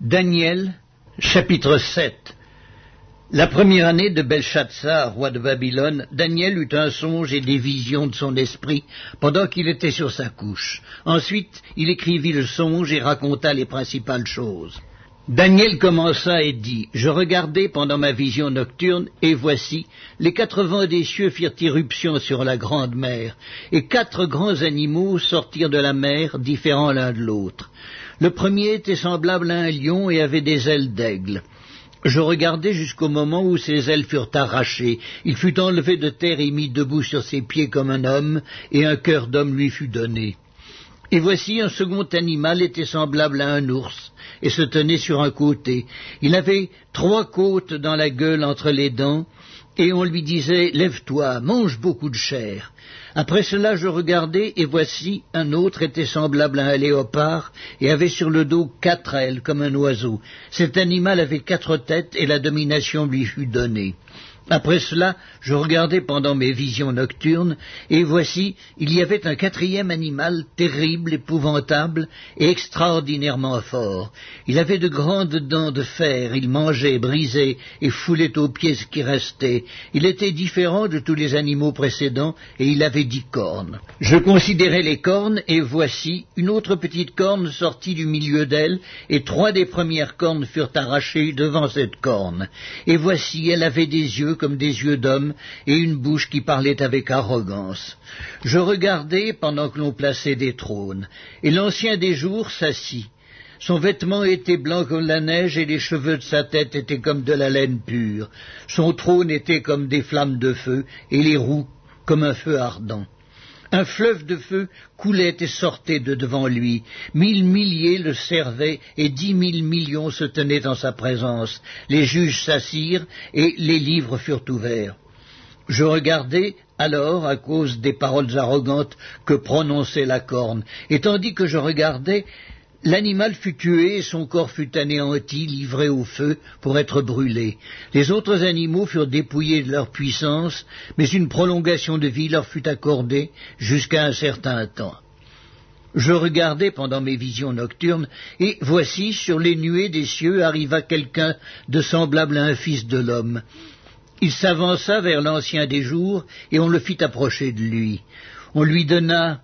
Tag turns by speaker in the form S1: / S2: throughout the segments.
S1: Daniel, chapitre 7 La première année de Belshazzar, roi de Babylone, Daniel eut un songe et des visions de son esprit pendant qu'il était sur sa couche. Ensuite, il écrivit le songe et raconta les principales choses. Daniel commença et dit, Je regardai pendant ma vision nocturne, et voici, les quatre vents des cieux firent irruption sur la grande mer, et quatre grands animaux sortirent de la mer, différents l'un de l'autre. Le premier était semblable à un lion et avait des ailes d'aigle. Je regardai jusqu'au moment où ses ailes furent arrachées. Il fut enlevé de terre et mis debout sur ses pieds comme un homme, et un cœur d'homme lui fut donné. Et voici un second animal était semblable à un ours, et se tenait sur un côté. Il avait trois côtes dans la gueule entre les dents, et on lui disait Lève-toi, mange beaucoup de chair. Après cela je regardai, et voici un autre était semblable à un léopard, et avait sur le dos quatre ailes comme un oiseau. Cet animal avait quatre têtes, et la domination lui fut donnée. Après cela, je regardai pendant mes visions nocturnes, et voici, il y avait un quatrième animal terrible, épouvantable et extraordinairement fort. Il avait de grandes dents de fer, il mangeait, brisait et foulait aux pieds ce qui restait. Il était différent de tous les animaux précédents, et il avait dix cornes. Je considérai les cornes, et voici, une autre petite corne sortit du milieu d'elle, et trois des premières cornes furent arrachées devant cette corne. Et voici, elle avait des yeux comme des yeux d'homme et une bouche qui parlait avec arrogance. Je regardais pendant que l'on plaçait des trônes, et l'ancien des jours s'assit. Son vêtement était blanc comme la neige et les cheveux de sa tête étaient comme de la laine pure. Son trône était comme des flammes de feu et les roues comme un feu ardent. Un fleuve de feu coulait et sortait de devant lui. Mille milliers le servaient et dix mille millions se tenaient en sa présence. Les juges s'assirent et les livres furent ouverts. Je regardais alors à cause des paroles arrogantes que prononçait la corne, et tandis que je regardais, L'animal fut tué et son corps fut anéanti, livré au feu pour être brûlé. Les autres animaux furent dépouillés de leur puissance, mais une prolongation de vie leur fut accordée jusqu'à un certain temps. Je regardai pendant mes visions nocturnes, et voici, sur les nuées des cieux arriva quelqu'un de semblable à un fils de l'homme. Il s'avança vers l'ancien des jours, et on le fit approcher de lui. On lui donna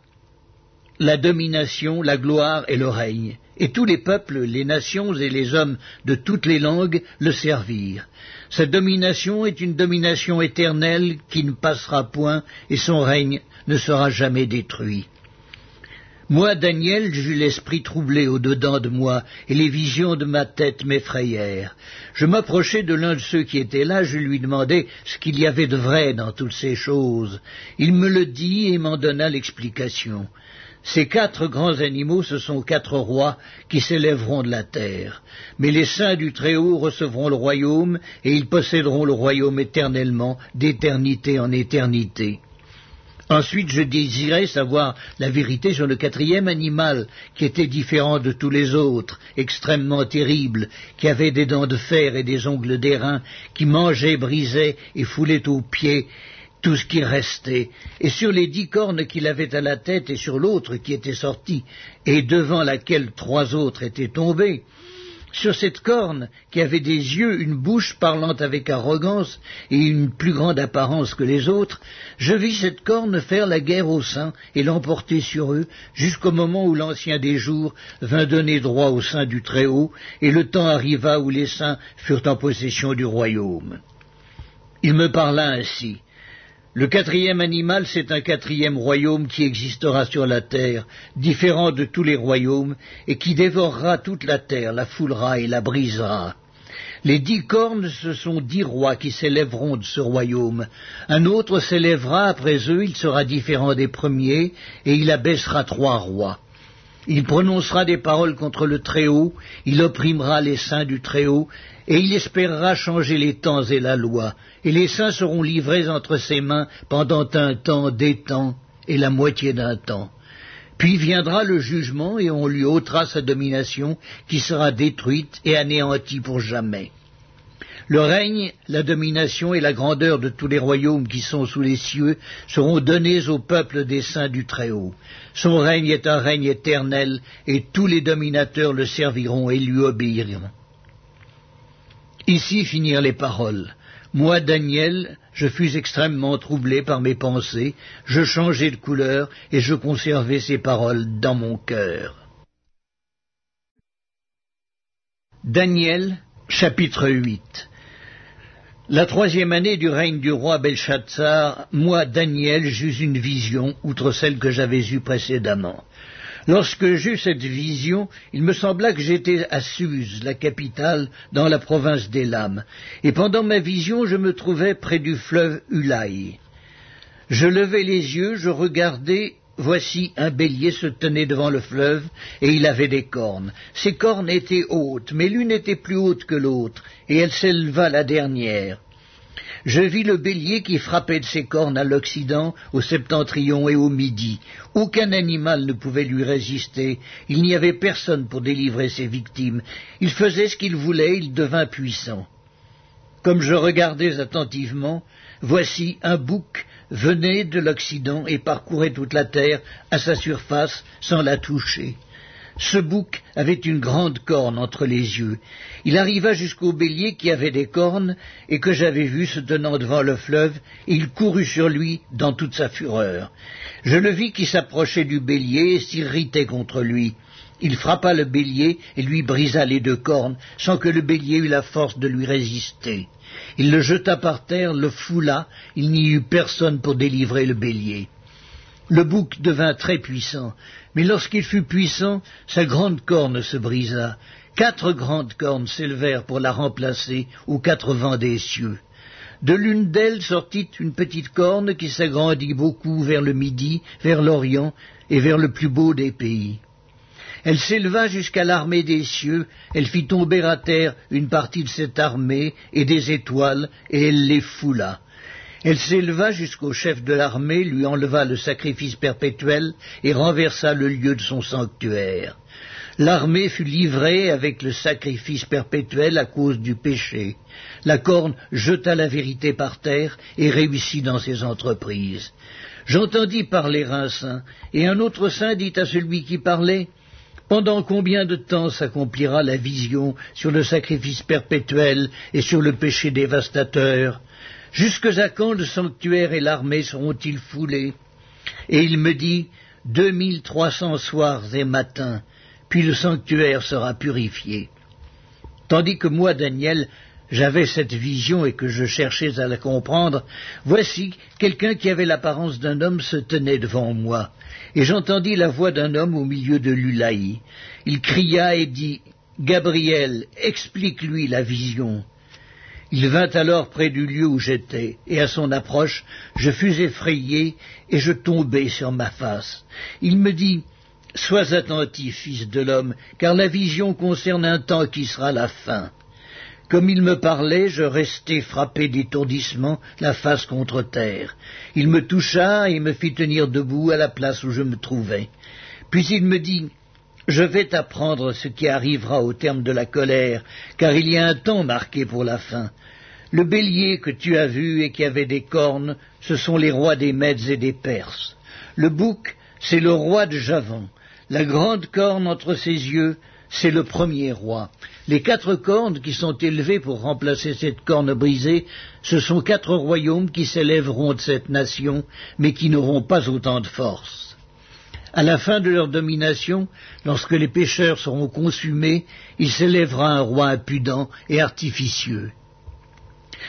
S1: la domination, la gloire et le règne. Et tous les peuples, les nations et les hommes de toutes les langues le servirent. Cette domination est une domination éternelle qui ne passera point, et son règne ne sera jamais détruit. Moi, Daniel, j'eus l'esprit troublé au-dedans de moi, et les visions de ma tête m'effrayèrent. Je m'approchai de l'un de ceux qui étaient là, je lui demandai ce qu'il y avait de vrai dans toutes ces choses. Il me le dit et m'en donna l'explication. Ces quatre grands animaux, ce sont quatre rois qui s'élèveront de la terre. Mais les saints du Très-Haut recevront le royaume, et ils posséderont le royaume éternellement, d'éternité en éternité. Ensuite, je désirais savoir la vérité sur le quatrième animal, qui était différent de tous les autres, extrêmement terrible, qui avait des dents de fer et des ongles d'airain, qui mangeait, brisait et foulait aux pieds, tout ce qui restait, et sur les dix cornes qu'il avait à la tête et sur l'autre qui était sortie, et devant laquelle trois autres étaient tombés, sur cette corne qui avait des yeux, une bouche parlant avec arrogance et une plus grande apparence que les autres, je vis cette corne faire la guerre aux saints et l'emporter sur eux jusqu'au moment où l'ancien des jours vint donner droit au sein du Très-Haut et le temps arriva où les saints furent en possession du royaume. Il me parla ainsi. Le quatrième animal, c'est un quatrième royaume qui existera sur la terre, différent de tous les royaumes, et qui dévorera toute la terre, la foulera et la brisera. Les dix cornes, ce sont dix rois qui s'élèveront de ce royaume. Un autre s'élèvera après eux, il sera différent des premiers, et il abaissera trois rois. Il prononcera des paroles contre le Très-Haut, il opprimera les saints du Très-Haut, et il espérera changer les temps et la loi, et les saints seront livrés entre ses mains pendant un temps, des temps, et la moitié d'un temps. Puis viendra le jugement, et on lui ôtera sa domination, qui sera détruite et anéantie pour jamais. Le règne, la domination et la grandeur de tous les royaumes qui sont sous les cieux seront donnés au peuple des saints du Très-Haut. Son règne est un règne éternel, et tous les dominateurs le serviront et lui obéiront. Ici finirent les paroles. Moi, Daniel, je fus extrêmement troublé par mes pensées, je changeai de couleur, et je conservai ces paroles dans mon cœur. Daniel, chapitre 8 La troisième année du règne du roi Belshazzar, moi, Daniel, j'eus une vision, outre celle que j'avais eue précédemment. Lorsque j'eus cette vision, il me sembla que j'étais à Suse, la capitale, dans la province d'Elam, et pendant ma vision je me trouvais près du fleuve Ulaï. Je levai les yeux, je regardai, voici un bélier se tenait devant le fleuve, et il avait des cornes. Ses cornes étaient hautes, mais l'une était plus haute que l'autre, et elle s'éleva la dernière. Je vis le bélier qui frappait de ses cornes à l'Occident, au septentrion et au Midi. Aucun animal ne pouvait lui résister. Il n'y avait personne pour délivrer ses victimes. Il faisait ce qu'il voulait, il devint puissant. Comme je regardais attentivement, voici un bouc venait de l'Occident et parcourait toute la terre à sa surface sans la toucher. Ce bouc avait une grande corne entre les yeux. Il arriva jusqu'au bélier qui avait des cornes et que j'avais vu se tenant devant le fleuve, et il courut sur lui dans toute sa fureur. Je le vis qui s'approchait du bélier et s'irritait contre lui. Il frappa le bélier et lui brisa les deux cornes, sans que le bélier eût la force de lui résister. Il le jeta par terre, le foula, il n'y eut personne pour délivrer le bélier. Le bouc devint très puissant, mais lorsqu'il fut puissant, sa grande corne se brisa. Quatre grandes cornes s'élevèrent pour la remplacer aux quatre vents des cieux. De l'une d'elles sortit une petite corne qui s'agrandit beaucoup vers le midi, vers l'Orient et vers le plus beau des pays. Elle s'éleva jusqu'à l'armée des cieux, elle fit tomber à terre une partie de cette armée et des étoiles, et elle les foula. Elle s'éleva jusqu'au chef de l'armée, lui enleva le sacrifice perpétuel et renversa le lieu de son sanctuaire. L'armée fut livrée avec le sacrifice perpétuel à cause du péché. La corne jeta la vérité par terre et réussit dans ses entreprises. J'entendis parler un saint, et un autre saint dit à celui qui parlait pendant combien de temps s'accomplira la vision sur le sacrifice perpétuel et sur le péché dévastateur? Jusque à quand le sanctuaire et l'armée seront-ils foulés? Et il me dit, deux mille trois cents soirs et matins, puis le sanctuaire sera purifié. Tandis que moi, Daniel, j'avais cette vision et que je cherchais à la comprendre, voici quelqu'un qui avait l'apparence d'un homme se tenait devant moi, et j'entendis la voix d'un homme au milieu de l'Ulaï. Il cria et dit, Gabriel, explique-lui la vision. Il vint alors près du lieu où j'étais, et à son approche, je fus effrayé, et je tombai sur ma face. Il me dit, Sois attentif, fils de l'homme, car la vision concerne un temps qui sera la fin. Comme il me parlait, je restai frappé d'étourdissement, la face contre terre. Il me toucha et me fit tenir debout à la place où je me trouvais. Puis il me dit, je vais t'apprendre ce qui arrivera au terme de la colère, car il y a un temps marqué pour la fin. Le bélier que tu as vu et qui avait des cornes, ce sont les rois des Mèdes et des Perses. Le bouc, c'est le roi de Javan. La grande corne entre ses yeux, c'est le premier roi. Les quatre cornes qui sont élevées pour remplacer cette corne brisée, ce sont quatre royaumes qui s'élèveront de cette nation, mais qui n'auront pas autant de force. À la fin de leur domination, lorsque les pécheurs seront consumés, il s'élèvera un roi impudent et artificieux.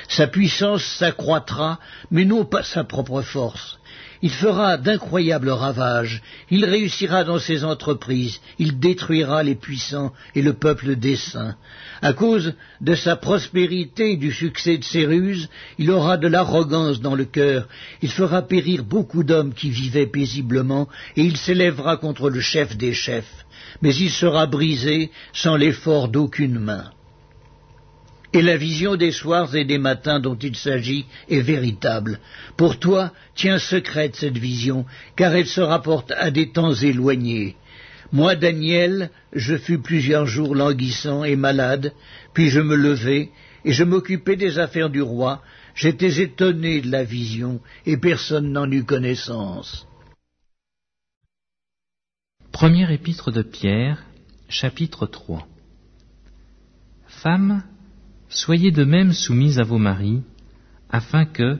S1: Sa puissance s'accroîtra, mais non pas sa propre force. Il fera d'incroyables ravages, il réussira dans ses entreprises, il détruira les puissants et le peuple des saints. À cause de sa prospérité et du succès de ses ruses, il aura de l'arrogance dans le cœur, il fera périr beaucoup d'hommes qui vivaient paisiblement, et il s'élèvera contre le chef des chefs, mais il sera brisé sans l'effort d'aucune main. Et la vision des soirs et des matins dont il s'agit est véritable. Pour toi, tiens secrète cette vision, car elle se rapporte à des temps éloignés. Moi, Daniel, je fus plusieurs jours languissant et malade, puis je me levai, et je m'occupais des affaires du roi. J'étais étonné de la vision, et personne n'en eut connaissance.
S2: Premier épître de Pierre, chapitre 3 Femmes, soyez de même soumises à vos maris, afin que,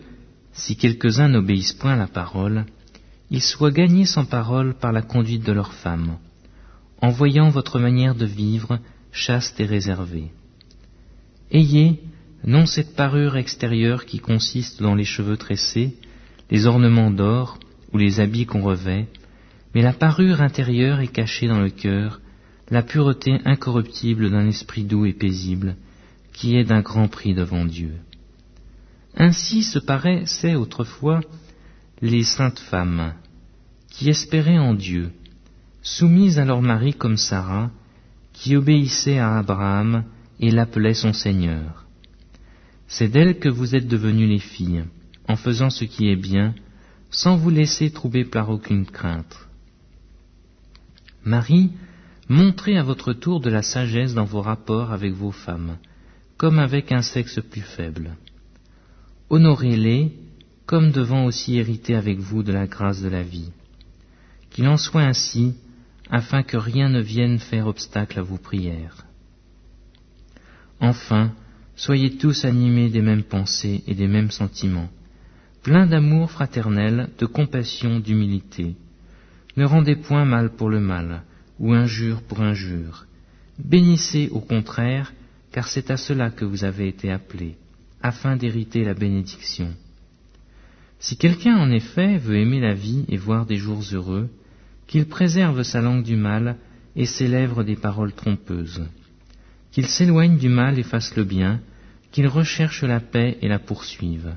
S2: si quelques-uns n'obéissent point à la parole, ils soient gagnés sans parole par la conduite de leurs femmes, en voyant votre manière de vivre chaste et réservée. Ayez non cette parure extérieure qui consiste dans les cheveux tressés, les ornements d'or ou les habits qu'on revêt, mais la parure intérieure est cachée dans le cœur, la pureté incorruptible d'un esprit doux et paisible, qui est d'un grand prix devant Dieu. Ainsi se paraissaient autrefois les saintes femmes, qui espéraient en Dieu, soumises à leur mari comme Sarah, qui obéissait à Abraham et l'appelait son Seigneur. C'est d'elle que vous êtes devenues les filles, en faisant ce qui est bien, sans vous laisser troubler par aucune crainte. Marie, montrez à votre tour de la sagesse dans vos rapports avec vos femmes, comme avec un sexe plus faible. Honorez-les, comme devant aussi hériter avec vous de la grâce de la vie. Qu'il en soit ainsi, afin que rien ne vienne faire obstacle à vos prières. Enfin, soyez tous animés des mêmes pensées et des mêmes sentiments, pleins d'amour fraternel, de compassion, d'humilité, ne rendez point mal pour le mal, ou injure pour injure. Bénissez au contraire, car c'est à cela que vous avez été appelés, afin d'hériter la bénédiction. Si quelqu'un en effet veut aimer la vie et voir des jours heureux, qu'il préserve sa langue du mal et ses lèvres des paroles trompeuses, qu'il s'éloigne du mal et fasse le bien, qu'il recherche la paix et la poursuive.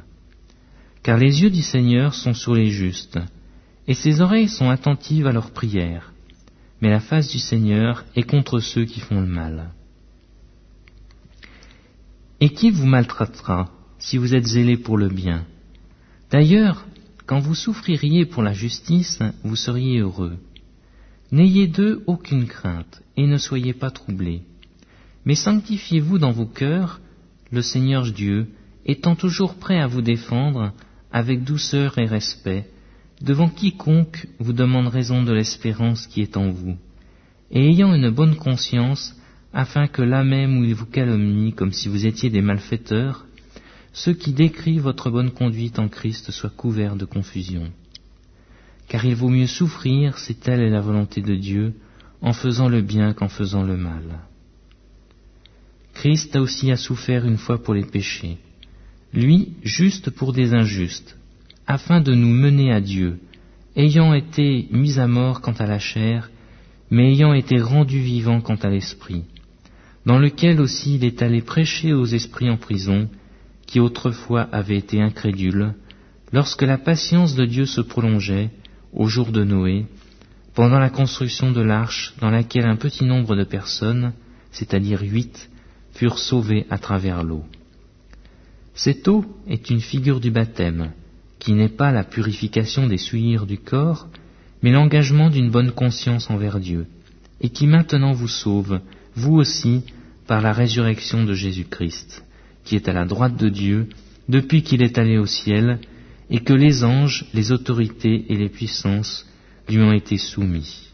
S2: Car les yeux du Seigneur sont sur les justes, et ses oreilles sont attentives à leurs prières, mais la face du Seigneur est contre ceux qui font le mal. Et qui vous maltraitera si vous êtes zélé pour le bien? D'ailleurs, quand vous souffririez pour la justice, vous seriez heureux. N'ayez d'eux aucune crainte, et ne soyez pas troublés. Mais sanctifiez-vous dans vos cœurs, le Seigneur Dieu, étant toujours prêt à vous défendre, avec douceur et respect, devant quiconque vous demande raison de l'espérance qui est en vous, et ayant une bonne conscience, afin que là même où il vous calomnie comme si vous étiez des malfaiteurs, ceux qui décrivent votre bonne conduite en Christ soient couverts de confusion. Car il vaut mieux souffrir, si telle est la volonté de Dieu, en faisant le bien qu'en faisant le mal. Christ a aussi à souffert une fois pour les péchés, lui juste pour des injustes, afin de nous mener à Dieu, ayant été mis à mort quant à la chair, mais ayant été rendu vivant quant à l'esprit, dans lequel aussi il est allé prêcher aux esprits en prison, qui autrefois avaient été incrédules, lorsque la patience de Dieu se prolongeait, au jour de Noé, pendant la construction de l'arche dans laquelle un petit nombre de personnes, c'est-à-dire huit, furent sauvées à travers l'eau. Cette eau est une figure du baptême, qui n'est pas la purification des souillures du corps, mais l'engagement d'une bonne conscience envers Dieu, et qui maintenant vous sauve, vous aussi, par la résurrection de Jésus-Christ, qui est à la droite de Dieu depuis qu'il est allé au ciel, et que les anges, les autorités et les puissances lui ont été soumis.